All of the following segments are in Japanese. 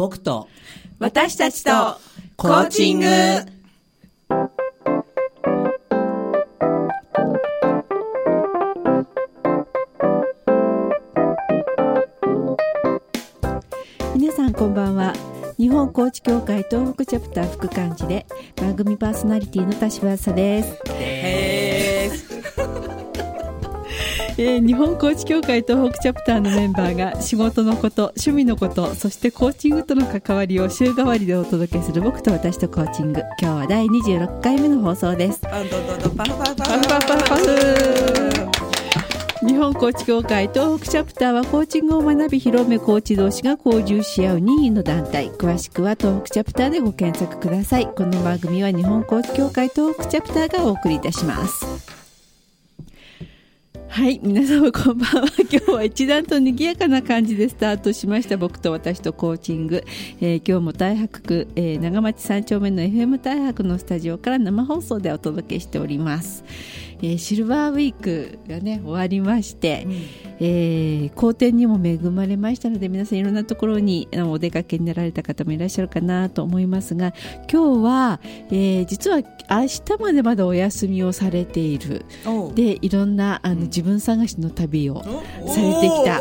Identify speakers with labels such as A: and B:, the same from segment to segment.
A: 僕と
B: 私たちとコーチング。
C: 皆さんこんばんは。日本コーチ協会東北チャプター副幹事で番組パーソナリティの田島さです。えー、え日本コーチ協会東北チャプターのメンバーが仕事のこと趣味のことそしてコーチングとの関わりを週替わりでお届けする僕と私とコーチング。今日は第26回目の放送です。
B: パンドドドパフパフパ
C: パフパフパフパフ日本コーチ協会東北チャプターはコーチングを学び広めコーチ同士が交流し合う任意の団体。詳しくは東北チャプターでご検索ください。この番組は日本コーチ協会東北チャプターがお送りいたします。はい皆様こんばんは。今日は一段と賑やかな感じでスタートしました。僕と私とコーチング、えー、今日も大白区、えー、長町三丁目の FM 大白のスタジオから生放送でお届けしております。えー、シルバーウィークがね終わりまして、うん、えー、好天にも恵まれましたので皆さんいろんなところにお出かけになられた方もいらっしゃるかなと思いますが今日は、えー、実は明日までまだお休みをされている。でいろんなあの、自分探しの旅をされてきた。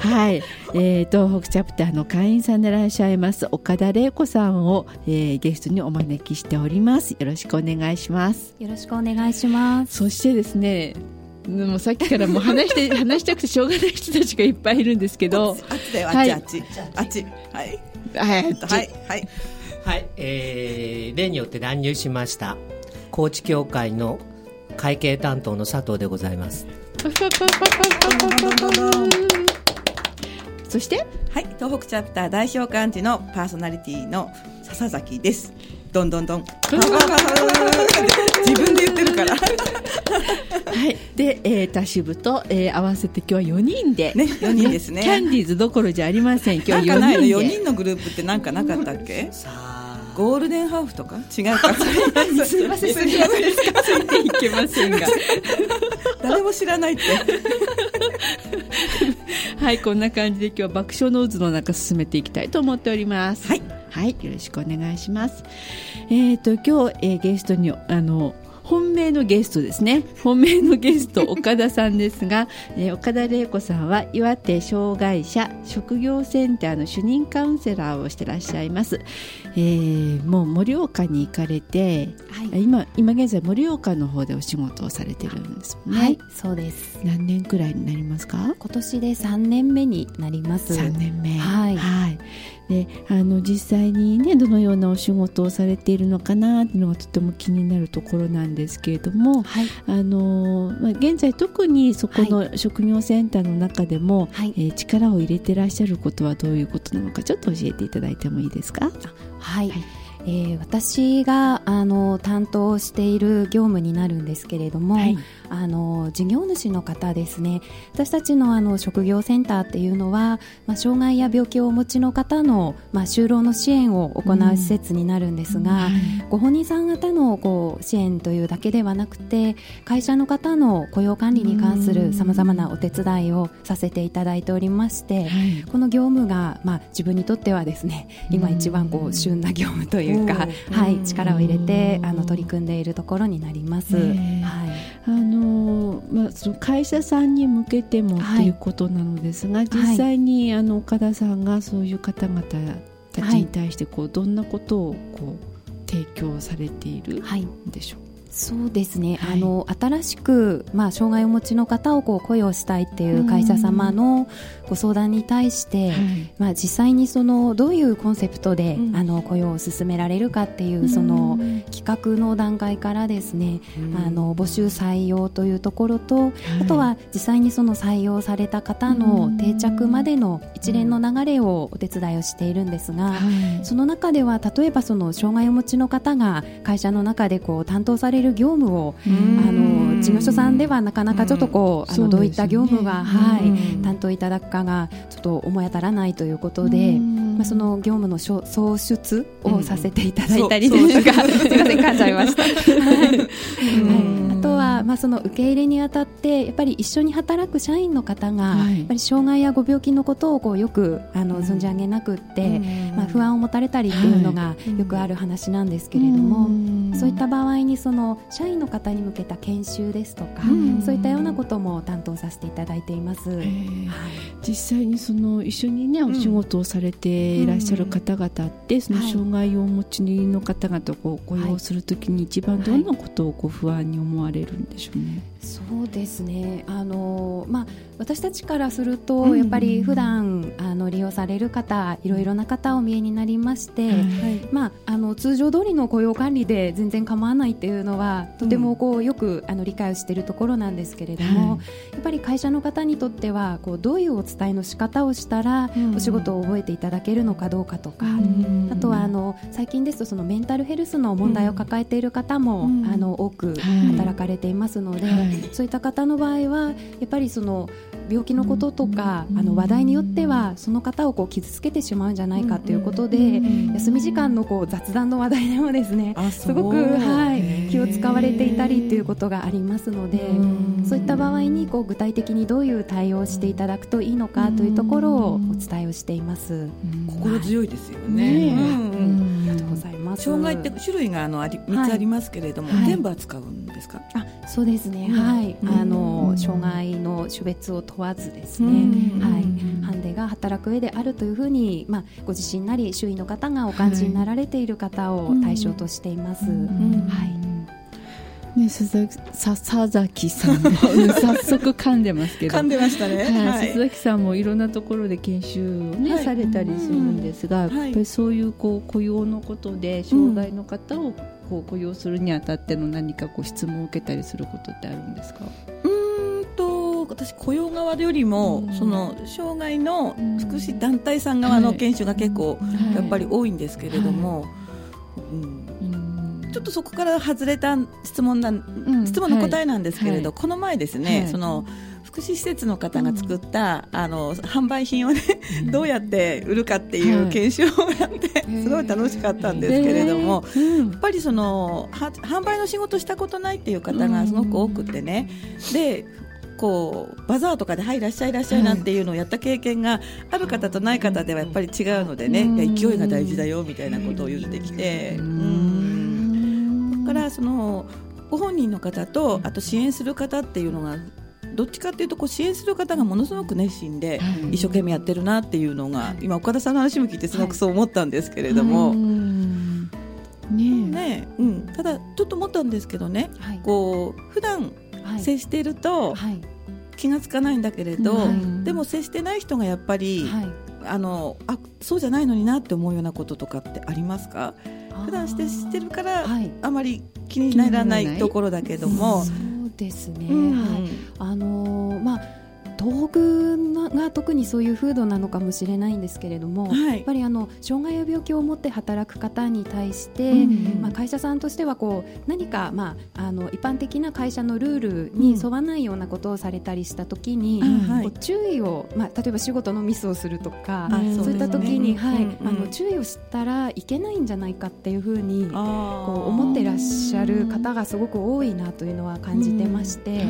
C: はい、えー、東北チャプターの会員さんでいらっしゃいます岡田玲子さんを、えー、ゲストにお招きしております。よろしくお願いします。
D: よろしくお願いします。
C: そしてですねもうさっきからもう話して 話したくてしょうがない人たちがいっぱいいるんですけど。
B: あっちだよあっち、はい、あっち。あっち。はい。
C: はいはい
A: はい。はい、えー、例によって乱入しました。高知協会の会計担当の佐藤でございます
C: そして
B: はい東北チャプター代表幹事のパーソナリティの笹崎です。どんどんどん。自分で言ってるから。
C: はい。で、えー、田支と、えー、合わせて今日は4人で。
B: ね4人ですね。
C: キャンディーズどころじゃありません。今日4人
B: で。4人のグループってなんかなかったっけ？さあゴールデンハーフとか？違うか。
C: すみませんすみません。ついて いけませんが。
B: 誰も知らないって。
C: はいこんな感じで今日は爆笑の渦の中進めていきたいと思っております。
B: はい、
C: はい、よろしくお願いします。えっ、ー、と今日、えー、ゲストにあの本命のゲストですね。本命のゲスト岡田さんですが、えー、岡田玲子さんは岩手障害者職業センターの主任カウンセラーをしてらっしゃいます、えー、もう盛岡に行かれて、はい、今今現在盛岡の方でお仕事をされてるんですね。
D: はいそうです。
C: 何年くらいになりますか？
D: 今年で3年目になります。
C: 3年目。
D: はい、
C: はいであの実際にねどのようなお仕事をされているのかなっていうのがとても気になるところなんですけれども、はい、あのまあ、現在特にそこの職業センターの中でも、はい、えー、力を入れてらっしゃることはどういうことなのかちょっと教えていただいてもいいですか？
D: はい、はい。えー、私があの担当している業務になるんですけれども、はい、あの事業主の方ですね。私たちのあの職業センターっていうのは、まあ、障害や病気をお持ちの方の、まあ、就労の支援を行う施設になるんですが、うん、ご本人さん方のこう支援というだけではなくて会社の方の雇用管理に関するさまざまなお手伝いをさせていただいておりまして、この業務が、まあ、自分にとってはですね今一番こう旬な業務といういうか、はい、力を入れてあの取り組んでいるところになります。はい、
C: あのまあその会社さんに向けてもということなのですが、実際にあの岡田さんがそういう方々たちに対してこうどんなことをこう提供されているんでしょうか？
D: そうですね、はい、あの新しく、まあ、障害をお持ちの方をこう雇用したいっていう会社様のご相談に対して、はい、まあ、実際にそのどういうコンセプトで、うん、あの雇用を進められるかっていうその企画の段階からですね、あの募集採用というところと、はい、あとは実際にその採用された方の定着までの一連の流れをお手伝いをしているんですが、その中では例えばその障害をお持ちの方が会社の中でこう担当される業務をあの事務所さんではなかなかちょっとこう、あのどういった業務が、はい、担当いただくかがちょっと思い当たらないということで、まあ、その業務の創出をさせていただいたりですとか、すみません噛んじゃいました。はい、あとはは、まあ、その受け入れにあたってやっぱり一緒に働く社員の方が、はい、やっぱり障害やご病気のことをこうよくあの存じ上げなくって、まあ、不安を持たれたりっていうのがよくある話なんですけれども、そういった場合にその社員の方に向けた研修ですとか、そういったようなことも担当させていただいています、はい、
C: 実際にその一緒に、ね、お仕事をされていらっしゃる方々って、その障害をお持ちの方々を雇用するときに一番どんなことをこう不安に思われるんでしょうね？
D: そうですね。あの、まあ、私たちからすると、やっぱり普段あの利用される方いろいろな方お見えになりまして、はい、まあ、あの通常通りの雇用管理で全然構わないっていうのはとてもこうよくあの理解をしているところなんですけれども、はい、やっぱり会社の方にとってはこうどういうお伝えの仕方をしたら、お仕事を覚えていただけるのかどうかとか、あとはあの最近ですとそのメンタルヘルスの問題を抱えている方も、あの多く働かれていますので。そういった方の場合はやっぱりその病気のこととか、あの話題によってはその方をこう傷つけてしまうんじゃないかということで、休み時間のこう雑談の話題でもですねすごく、はい、気を使われていたりということがありますのでそういった場合にこう具体的にどういう対応をしていただくといいのかというところをお伝えをしています。
B: 心強いですよね、ありがとうございます障害って種類があのあり3つありますけれども、全部扱うんですか？
D: あそうですね、はい、あの障害の種別を問わずですね、はい、ハンデが働く上であるというふうに、まあ、ご自身なり周囲の方がお感じになられている方を対象としています。はい
C: ね、笹崎さんも 早速噛んでますけど。
B: 噛んでましたね、はい
C: はい、笹崎さんもいろんなところで研修をね、はい、されたりするんですが、やっぱりそういうこう雇用のことで障害の方をこう雇用するにあたっての何かこう質問を受けたりすることってあるんですか？
B: うんと私雇用側よりも、その障害の福祉団体さん側の研修が結構やっぱり多いんですけれども、うんちょっとそこから外れた質問な、質問の答えなんですけれど、はい、この前ですね、はい、その福祉施設の方が作った、うん、あの販売品をね、どうやって売るかっていう研修をやって、すごい楽しかったんですけれども、やっぱりその販売の仕事したことないっていう方がすごく多くてね、でこうバザーとかで「はいいらっしゃいいらっしゃい」なんていうのをやった経験がある方とない方ではやっぱり違うのでね、勢いが大事だよみたいなことを言ってきて。うんそのご本人の方とあと支援する方っていうのがどっちかっていうとこう支援する方がものすごく熱心で一生懸命やってるなっていうのが今岡田さんの話も聞いてすごくそう思ったんですけれども。ねうん、ただちょっと思ったんですけどね、はい、こう普段接していると気が付かないんだけれど、でも接してない人がやっぱり、あのあそうじゃないのになって思うようなこととかってありますか？普段して知ってるから、はい、あまり気にならないところだけども。
D: そうですね、うん、はい、あのー、まあ道具が特にそういう風土なのかもしれないんですけれども、はい、やっぱりあの障害や病気を持って働く方に対して、うんうん、まあ、会社さんとしてはこう何か、まあ、あの一般的な会社のルールに沿わないようなことをされたりしたときに、うん、注意を、まあ、例えば仕事のミスをするとか、そういった時に、はい、あの注意をしたらいけないんじゃないかっていうふうにこう思ってらっしゃる方がすごく多いなというのは感じてまして、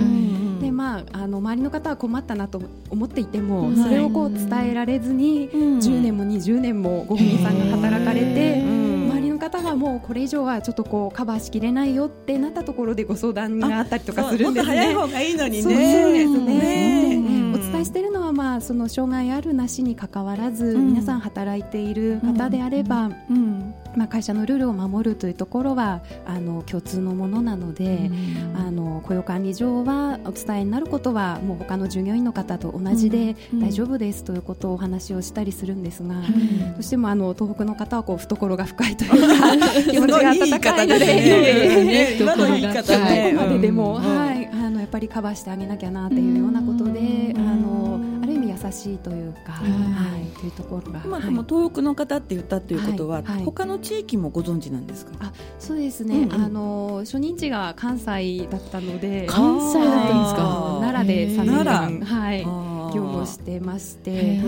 D: でまあ、あの周りの方は困ったなと思っていても、それをこう伝えられずに、10年も20年もご本人さんが働かれて、周りの方がもうこれ以上はちょっとこうカバーしきれないよってなったところでご相談があったりとかするんですね。
B: 早い方がいいのにね。
D: そうですね。お伝えしているのはまあその障害あるなしにかかわらず、皆さん働いている方であれば、まあ、会社のルールを守るというところはあの共通のものなので、あの雇用管理上はお伝えになることはもう他の従業員の方と同じで大丈夫ですということをお話をしたりするんですが、どうしてもあの東北の方はこう懐が深いというか 気持ちが温かいので、どこまででも、はい、あのやっぱりカバーしてあげなきゃなっていうようなことで、あの優しいというか、はい、というところが、
B: まあ、でも東北の方って言ったということは、他の地域もご存知なんですか？
D: あ、そうですね。あの初任地が関西だったので、
C: 関西だったんですか？
D: 奈良で三年間はい。業務をしてまして、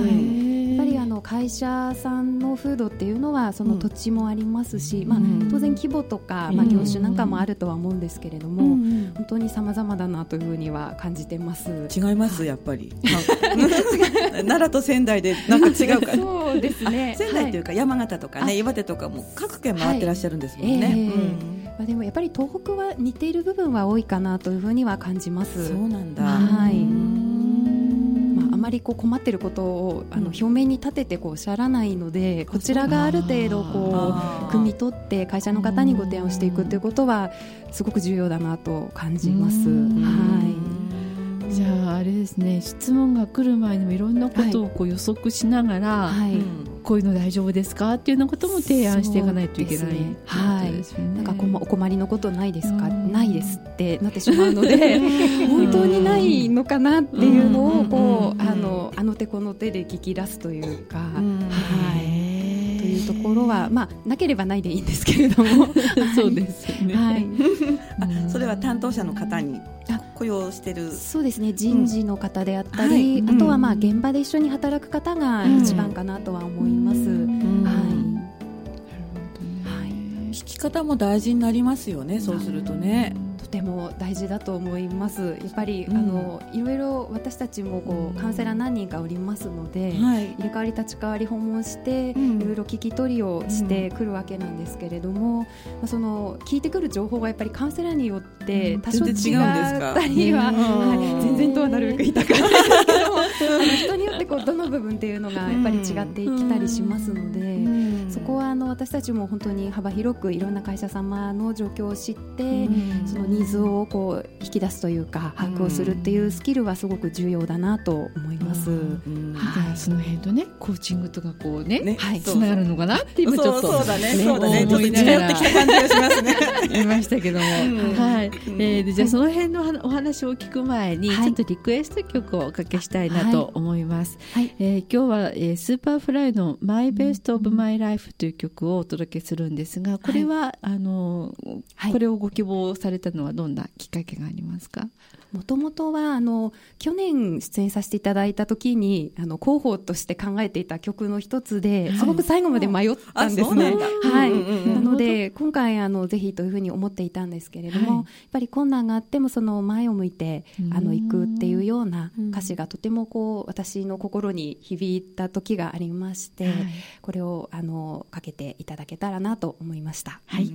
D: やっぱりあの会社さんの風土っていうのはその土地もありますし、まあ、当然規模とか、まあ、業種なんかもあるとは思うんですけれども、本当に様々だなというふうには感じてます。
B: 違いますやっぱり。奈良と仙台でなんか違うか
D: そうですね。
B: 仙台というか山形とかね岩手とかも各県回ってらっしゃるんですもんね、はいえ。ーうん。
D: まあ、でもやっぱり東北は似ている部分は多いかなというふうには感じます。
B: そうなんだ。
D: はいまあ、あまりこう困っていることをあの表面に立ててこうおっしゃらないのでこちらがある程度こう汲み取って会社の方にご提案していくということはすごく重要だなと感じます。はい
C: じゃああれですね質問が来る前にもいろんなことをこう予測しながら、はい、こういうの大丈夫ですか？っていうようなことも提案していかないといけない、ね、
D: はい、なんかお困りのことないですか、ないですってなってしまうので本当にないのかなっていうのをこうあのあの手この手で聞き出すというか、はい。というところは、まあ、なければないでいいんですけれども。
C: そうですね、はい、
B: それは担当者の方に雇用してる。
D: そうですね。人事の方であったり、うん。はい、あとはまあ現場で一緒に働く方が一番かなとは思います、はい。
B: はい、聞き方も大事になりますよねそうするとね。
D: ても大事だと思います。やっぱり、うん、あのいろいろ私たちもこうカウンセラー何人かおりますので、はい、入れ替わり立ち替わり訪問して、うん、いろいろ聞き取りをしてくるわけなんですけれども、うん、その聞いてくる情報がやっぱりカウンセラーによって多少違ったりは、はい、全然とはなるべく言いたくないですけど あの人によってこうどの部分っていうのがやっぱり違っていきたりしますので、そこはあの私たちも本当に幅広くいろんな会社様の状況を知って、そのニーズをこう引き出すというか把握をするっていうスキルはすごく重要だなと思います。
C: はい、その辺とねコーチングとかこうね、ね。はい、つながるのかな？って今ちょっと。
B: そうだね。そうだね。ちょっと近寄ってきた感じがしますね。
C: 言いましたけども、はい、えー、じゃあその辺のお話を聞く前に、ちょっとリクエスト曲をおかけしたいなと思います。はい、えー、今日は、えー、 Superfly の My Best of My Life という曲をお届けするんですが、これは、あの、これをご希望されたのはどんなきっかけがありますか？
D: もともとはあの去年出演させていただいた時にあの候補として考えていた曲の一つですごく最後まで迷ったんですね。はい、なので今回あのぜひというふうに思っていたんですけれども、はい、やっぱり困難があってもその前を向いてあの行くっていうような歌詞がとてもこう私の心に響いた時がありまして、はい、これをあのかけていただけたらなと思いました。
C: はい。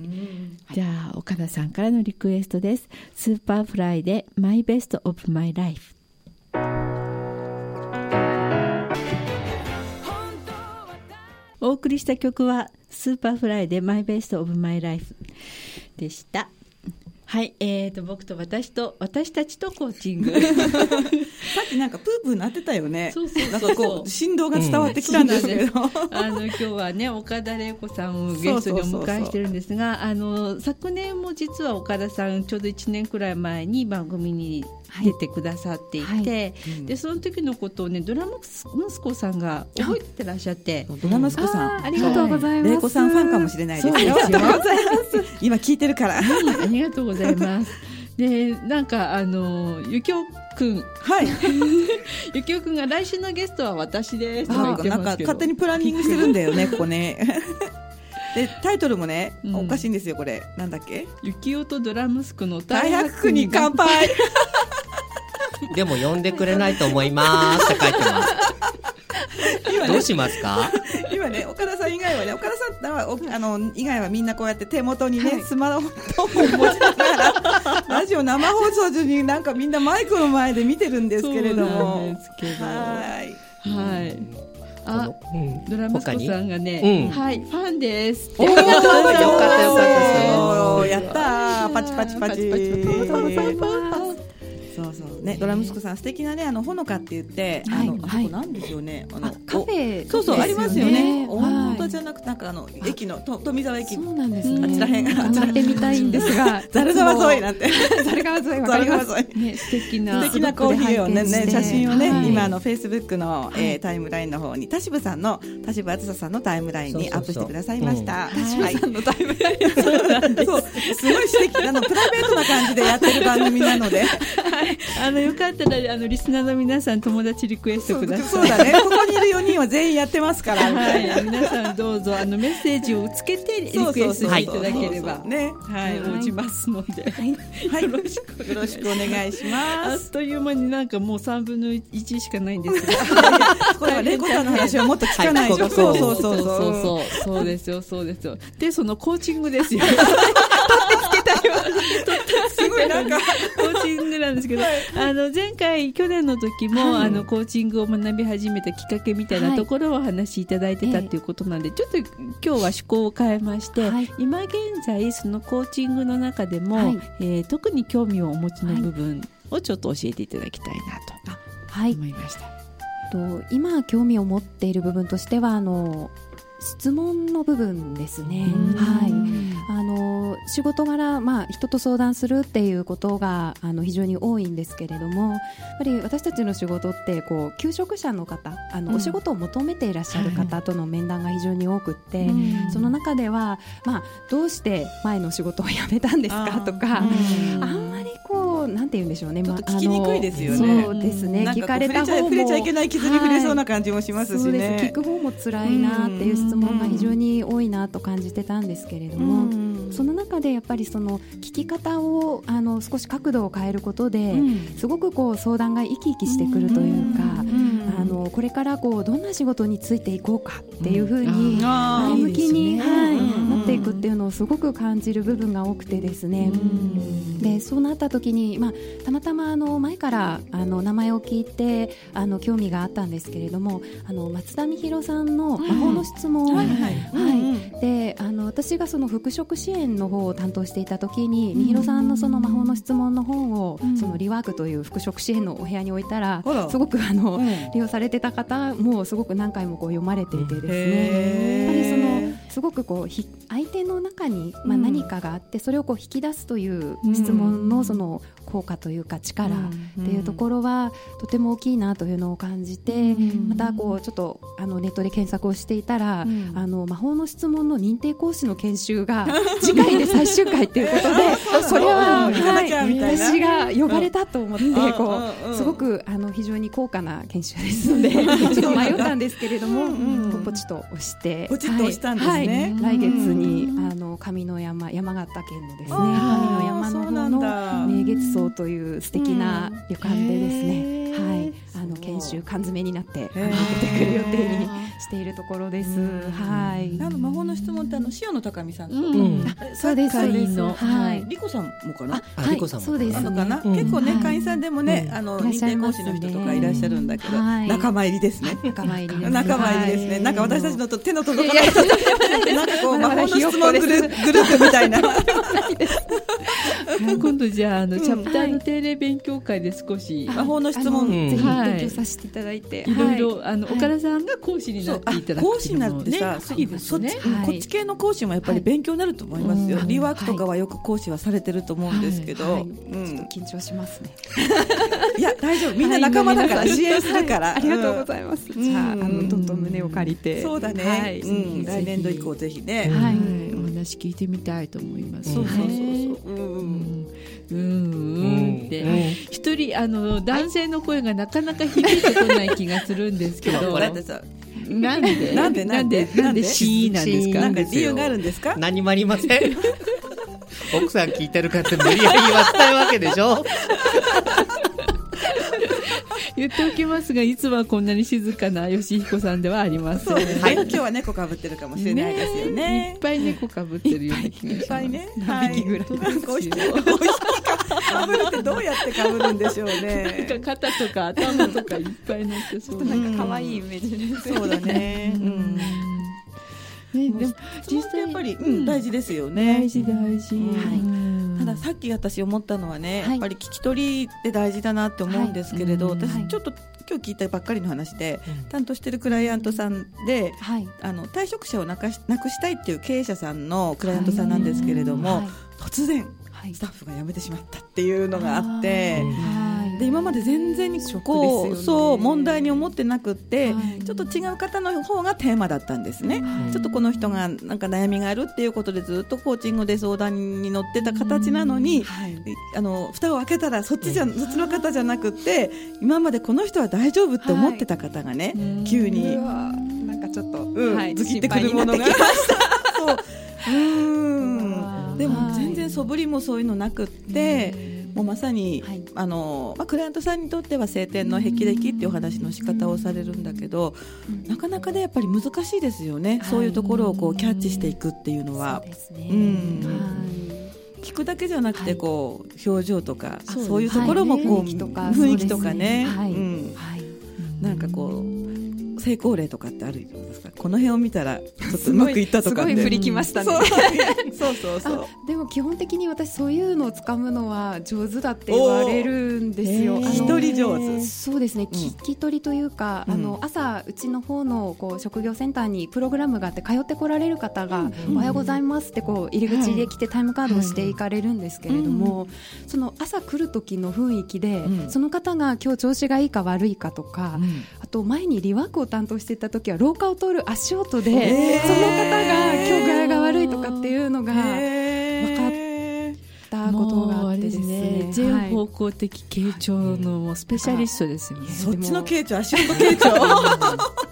C: じゃあ岡田さんからのリクエストです。 Superfly で My best of my life お送りした曲は Superfly で My Best of My Life でした。はい、えーと、僕と私と、私たちとコーチング。さ
B: っきなんかプープーなってたよね。そうそうなんかこう、振動が伝わってきたんですけど。うん、
C: あの、今日はね、岡田麗子さんをゲストにお迎えしてるんですが、あの、昨年も実は岡田さん、ちょうど1年くらい前に番組に出てくださっていて、はい。はいうん、でその時のことをねドラム息子さんが覚えてらっしゃって。
B: ドラ息子さ
D: ん。ありがとうございます。
B: 玲子さんファンかもしれないですよ。今聞いてるから、
C: ありがとうございます。でなんかあのゆきおくん。
B: はい。
C: ゆきおくんが来週のゲストは私です
B: なんか勝手にプランニングしてるんだよね ここね。でタイトルもね、うん、おかしいんですよこれ。なんだっけ「
C: 雪音とドラムスクの
B: 大白に乾杯」
A: でも呼んでくれないと思いますって書いてます。今ね、どうしますか？
B: 今ね岡田さん以外はね岡田さんはあの以外はみんなこうやって手元にね、はい、スマホを持ちながらラジオ生放送中になんかみんなマイクの前で見てるんですけれども。
C: はい。はい。あ、うん、ドラムスコさんがね、うん、はい、ファンです。
B: ありがとうございます。よかったよかった。やったパチパチパチ。パチパチパチありがとうございます。そうそうね、ドラムスクさん素敵なねあのほのかって言って、あのあそこなんですよね。あの
D: カフェ
B: そうそうありますよね。本当じゃなくなんかあの駅のと富沢駅。
D: そうなんです
B: あちらへん。
D: あちらってみたいんですが
B: ざる川沿いなんて。
D: ざる川沿いざる川沿い。
C: ね素敵な
B: 素敵なコーヒーをねね写真をね今あのフェイスブックのえタイムラインの方に田渋さんの田渋あずささんのタイムラインにアップしてくださいました。
C: 田渋さんのタイムライン。
B: そうす。ごい素敵。あのプライベートな感じでやってる番組なので。
C: あのよかったらあのリスナーの皆さん友達リクエストください。
B: そうだね。ここにいる4人は全員やってますから。
C: はい、皆さんどうぞあのメッセージをつけてリクエストしていただければ。
B: ね、
C: はい、応じますので、はい、
B: よろしくよろしくお願いします。
C: あっという間になんかもう3分の1しかないんですけど、
B: これはレコさんの話はもっと聞かないと。そう
C: そうそうそうそう。そうですよそうですよ。でそのコーチングですよ。すごいなんかコーチングなんですけど、はい、あの前回去年の時も、はい、あのコーチングを学び始めたきっかけみたいなところをお話しいただいてたっていうことなんで、はい、ちょっと今日は趣向を変えまして、今現在そのコーチングの中でも、はい、えー、特に興味をお持ちの部分をちょっと教えていただきたいなと。思いました。
D: と今興味を持っている部分としてはあの質問の部分ですね。はい。あの仕事柄まあ人と相談するっていうことがあの非常に多いんですけれども、やっぱり私たちの仕事ってこう求職者の方、あの、うん、お仕事を求めていらっしゃる方との面談が非常に多くって、はい、その中ではまあどうして前の仕事を辞めたんですかとか、あんまりこうなんて言うんでしょうね。
B: ちょっと聞きにくいですよね。
D: そうですね。聞かれた方も
B: 触れちゃいけない傷に触れそうな感じもしますしね。
D: はい、聞く方も辛いなっていう質問が非常に多いなと感じてたんですけれども、その中でやっぱりその聞き方をあの少し角度を変えることで、すごくこう相談が生き生きしてくるというか、あのこれからこうどんな仕事についていこうかっていうふうに前向きに、はい、なっていくっていうのをすごく感じる部分が多くてですね。でそうなった時に、まあ、たまたまあの前からあの名前を聞いてあの興味があったんですけれどもあの松田美弘さんの魔法の質問、はいはい。であの私がその復職支援の方を担当していた時に美弘さんのその魔法の質問の本を、そのリワークという復職支援のお部屋に置いたらすごくあの、利用されてた方もすごく何回もこう読まれていてですね。やっぱりそのすごくこう相手の中に、まあ、何かがあって、それをこう引き出すという質問のその効果というか力っていうところはとても大きいなというのを感じて、またこうちょっとあのネットで検索をしていたら、あの魔法の質問の認定講師の研修が 次回で最終回っていうことで それは、はい、私が呼ばれたと思って、こうすごくあの非常に高価な研修ですので ちょっと迷ったんですけれども、ポチッと押して
B: ポチッと押したんですね、
D: 来月にあの上の山山形県のですね上の山の方の名月荘という素敵な旅館でですね、はい、あの研修缶詰になって出てくる予定にしているところです。はい。
B: あの魔法の質問ってあの塩野高美さんと、
D: そうですそうです。
B: はい。リコさんもかな？
A: リコさん
D: そうです。
B: のかな？結構ね会員さんでもねあの認定講師の人とかいらっしゃるんだけど仲間入りですね。
D: 仲間入り
B: 仲間入りですね。なんか私たちのと手の届かないなんかこう魔法の質問グループみたいな。
C: 今度じゃああのチャプターの定例勉強会で少し
B: 魔法の質問。
D: ぜひ勉強させていただいて、
C: いろいろあの岡田さんが講師になっていただく
B: 講師になってさ、い。いですね。こっち系の講師もやっぱり勉強になると思いますよ。リワークとかはよく講師はされてると思うんですけど、
D: 緊張しますね。
B: いや大丈夫。みんな仲間だから。支援するから
D: ありがとうございます。じゃああのどんどん胸を借りて。
B: そうだね。来年度以降ぜひね。
C: はい。お話聞いてみたいと思います。
B: そうそうそうそう。うん
C: うんって一人あの男性の声がなかなか響いてこない気がするんですけど。なんで？
B: なんで？なんで？
C: なんで？シーなんですか？
B: なんか理由があるんですか？
A: 何もありません。奥さん聞いてるかって無理やり言わせたいわけでしょ。
C: 言っておきますがいつはこんなに静かな吉彦さんではありません、
B: はい、今日は猫かぶってるかもしれないですよね。
C: いっぱい猫かぶってるような気がします。いっぱいね。何匹ぐらい
B: かぶるってどうやってかぶるんでしょうね。
C: なんか肩とか頭とかいっぱい乗ってそう。
D: なんか可愛いイメージで。す
B: そうだね。うん。ね、でも実際やっぱり、うん、大事ですよね。
C: 大事大事。は
B: い。たださっき私思ったのはね、やっぱり聞き取りって大事だなって思うんですけれど、私ちょっと今日聞いたばっかりの話で、担当してるクライアントさんで、あの退職者をなくしなくしたいっていう経営者さんのクライアントさんなんですけれども、突然スタッフが辞めてしまったっていうのがあって。で今まで全然にこう、ね、そう問題に思ってなくって、はい、ちょっと違う方の方がテーマだったんですね、はい、ちょっとこの人がなんか悩みがあるっていうことでずっとコーチングで相談に乗ってた形なのに、はい、あの蓋を開けたらそっちじゃ、そっちの方じゃなくて今までこの人は大丈夫って思ってた方がね、急に
C: なんかちょっと、
B: うん、ズキってくるものが。そう。うん。でも全然素振りもそういうのなくって。もうまさに、はい、あのまあ、クライアントさんにとっては晴天の霹靂っていうお話の仕方をされるんだけど、なかなかねやっぱり難しいですよね、はい、そういうところをこうキャッチしていくっていうのは。うん、聞くだけじゃなくてこう、表情とかそういうところもこう、雰囲気とか。ね、はい。うん。なんかこう成功例とかってあるんですか。この辺を見たらちょっとうまくいったとか
D: すごい振りきましたね。
B: そうそうそう
D: でも基本的に私そういうのをつかむのは上手だって言われるんですよ。
B: 一人上手。
D: そうですね、聞き取りというか、あの朝うちの方のこう職業センターにプログラムがあって通ってこられる方が、おはようございますってこう入り口で来てタイムカードをしていかれるんですけれども、その朝来る時の雰囲気で、その方が今日調子がいいか悪いかとか、あと前にリワークを担当していた時は廊下を通る足音で、えー、その方が今日具合が悪いとかっていうのが分かったことがあってですね。
C: 全方向的傾聴のスペシャリストですよね、
B: そっちの傾聴足音傾聴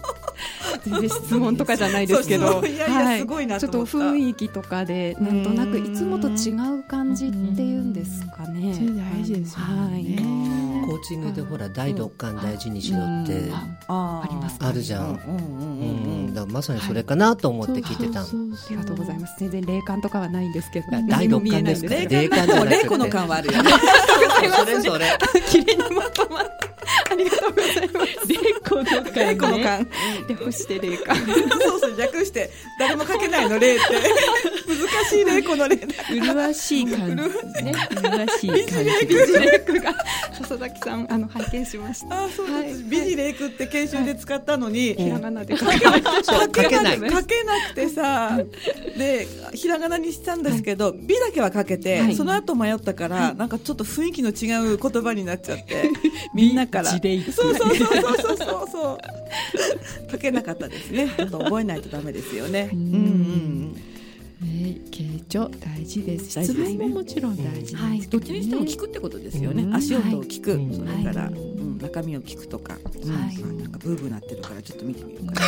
D: 全然質問とかじゃないですけど、いやいやすごいなちょっと雰囲気とかでなんとなくいつもと違う感じっていうんですかね。
C: 大事ですよね。
A: はいコーチングでほら第六感大事にしろってありますあるじゃん。うんだまさにそれかなと思って聞いてた。あ
D: りがとうございます。全然霊感とかはないんですけど。
A: 第六感ですか。霊感じゃなく
B: て。霊子の感はあるよね。
A: それそれ。
D: 綺麗にまとまありがとうございます。
C: 霊子の感、
B: 霊子の感。
D: 略して霊感。
B: そうそう略して誰も書けないの霊って。難しい霊子の霊。
C: 麗しい感じね。麗しい感じ。
B: ビジレイクが
D: 笹崎さんあの拝見しました。
B: あそうです。ビジレイクって研修で使ったのに
D: ひらがなで書けない。
B: 書けない。書けなくてさ、でひらがなにしたんですけど、美だけは書けて、その後迷ったからなんかちょっと雰囲気の違う言葉になっちゃって、みんなから。そうそうそうそうそうそう 書けなかったですね。ちょっと覚えないとダメですよね。うんうん
C: ね、傾聴大事です。質問ももちろん大事です、はい、
B: どっちにしても聞くってことですよね。足音を聞く、それから、うん、中身を聞くとか、はい、なんかブーブーなってるからちょっと見てみようかな。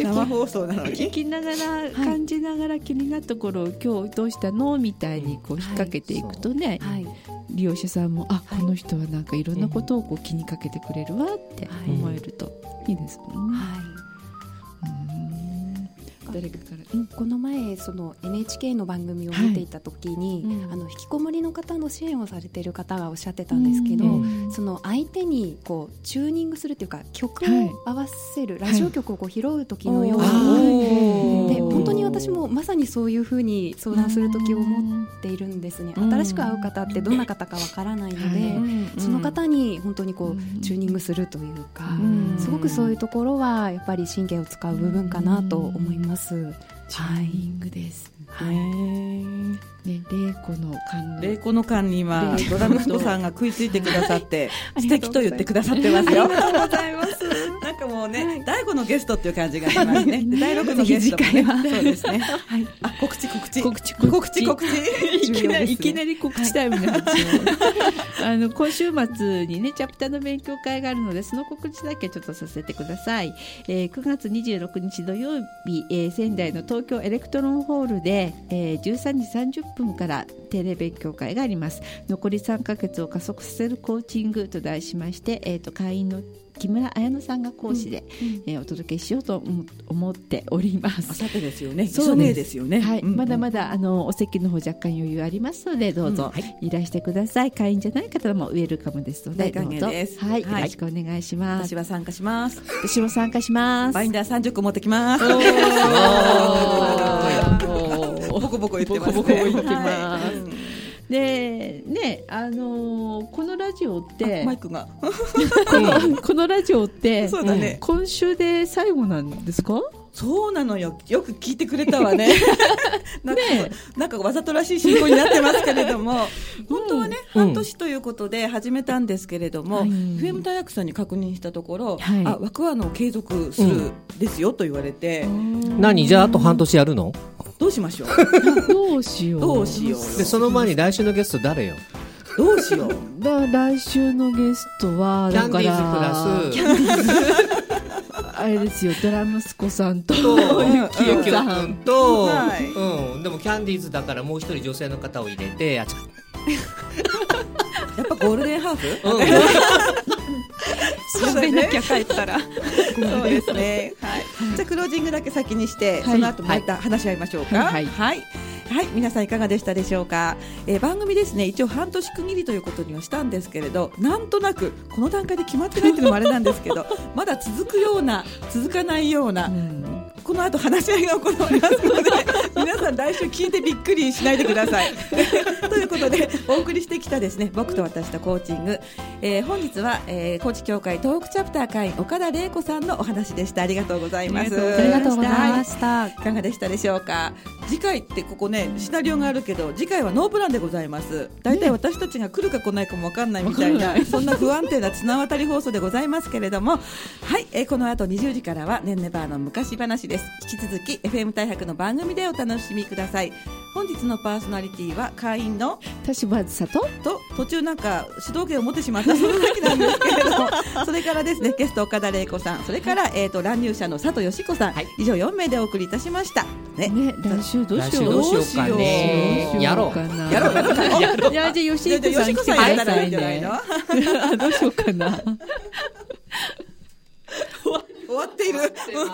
B: 生放送なのに？
C: 聞きながら、感じながら気になったところを今日どうしたの？みたいにこう引っ掛けていくとね、利用者さんもあこの人はなんかいろんなことをこう気にかけてくれるわって思えるといいですもんね。はい
D: 誰かから、うん、この前その NHK の番組を見ていた時に、はい。うん、あの引きこもりの方の支援をされている方がおっしゃってたんですけど、うん、その相手にこうチューニングするっていうか曲を合わせる、はい、ラジオ曲をこう拾う時のように、はい、で本当に私もまさにそういうふうに相談する時を思っているんですね新しく会う方ってどんな方かわからないので、その方に本当にこうチューニングするというか、すごくそういうところはやっぱり神経を使う部分かなと思います。
C: チューニングです。はい。ね、玲子の
B: 缶玲子の缶に今ドラムストさんが食いついてくださって 素敵と言ってくださってますよ。あり
D: がとうございます。
B: かもうね、第五のゲストっていう感じがしますね。第六のゲストもね、そうですね。はい。あ、告知告知
C: 告知
B: 告知告知。
C: いきなりいきなり告知タイムになっちゃう。あの今週末にねチャプターの勉強会があるのでその告知だけちょっとさせてください。えー、9月26日土曜日、えー、仙台の東京エレクトロンホールで、えー、13時30分から定例勉強会があります。残り3ヶ月を加速させるコーチングと題しまして、えっ、ー、と会員の木村彩乃さんが講師で、うん、えー、お届けしようと思っております。
B: あさってですよね。そうですよね。
C: はい、うんうん、まだまだあのお席の方若干余裕ありますのでどうぞいらしてください。会員じゃない方もウェルカムですのではい、よろしくお願いします。
B: 私は参加します。
C: 私も参加します。
B: バインダー三十個持ってきます。ボコボコ言ってます、ね。ボコボコ言ってます。はい
C: でねあのー、このラジオって
B: マイクが。
C: このラジオって、
B: ね、
C: 今週で最後なんですか？
B: そうなのよ。よく聞いてくれたわね。なんか、なんかわざとらしい進行になってますけれども、本当はね、
A: うん。
B: 半年ということで始めたんですけれども、
C: はい。
B: FM 大学さんに確認したところ、
C: はい。
B: あ、枠はあの継続するですよと言われて、
A: 何？じゃああと半年やるの？
B: どうしましょう。
C: どうしよう。
B: どうしよう。
A: でその前に来週のゲスト誰よ？
B: どうしよう。
C: だ来週のゲストは
A: キャンデ
C: だから
A: ィーズプラス
C: あれですよドラ息子さんと
A: と
C: ゆきよさ
A: 君
C: ん
A: と、
B: はい。
A: うん、でもキャンディーズだからもう一人女性の方を入れてあちょ
B: やっぱゴールデンハーフ？
A: うん、
C: 喋んなきゃ帰ったら。
B: そうですね。はい。じゃあクロージングだけ先にして、
C: はい。
B: その後また話し合いましょうか。
C: はい。
B: はい。はい皆さんいかがでしたでしょうか、えー番組ですね一応半年区切りということにはしたんですけれどなんとなくこの段階で決まってないっていうのもあれなんですけど まだ続くような続かないような、この後話し合いが行われますので皆さん来週聞いてびっくりしないでください。ということでお送りしてきたですね僕と私とコーチング、えー本日は、えー、コーチ協会東北チャプター会員岡田玲子さんのお話でした。ありがとうございます。
D: ありがとうございました。
B: はい。いかがでしたでしょうか？次回ってここねシナリオがあるけど次回はノープランでございます。大体私たちが来るか来ないかもわかんないみたいな、そんな不安定な綱渡り放送でございますけれども。はい、えーこの後20時からはねんねバーの昔話です。引き続き FM 大白の番組でお楽しみください。本日のパーソナリティは会員の
C: 田島ずさと
B: と途中なんか主導権を持ってしまったその時なんですけれども それからですねゲスト岡田玲子さんそれから、えー、と乱入者の佐藤義子さん、
A: はい。
B: 以上4名でお送りいたしました。ね
C: ね来週どうしよう？
A: どうしようかね。
C: どうし
A: やろう。
C: かな。
B: やろうかな。
A: やろう
C: いやじゃあ吉
B: じゃあ
C: 彦さん来てくださいね。どうしようかな
B: 終わっている、うん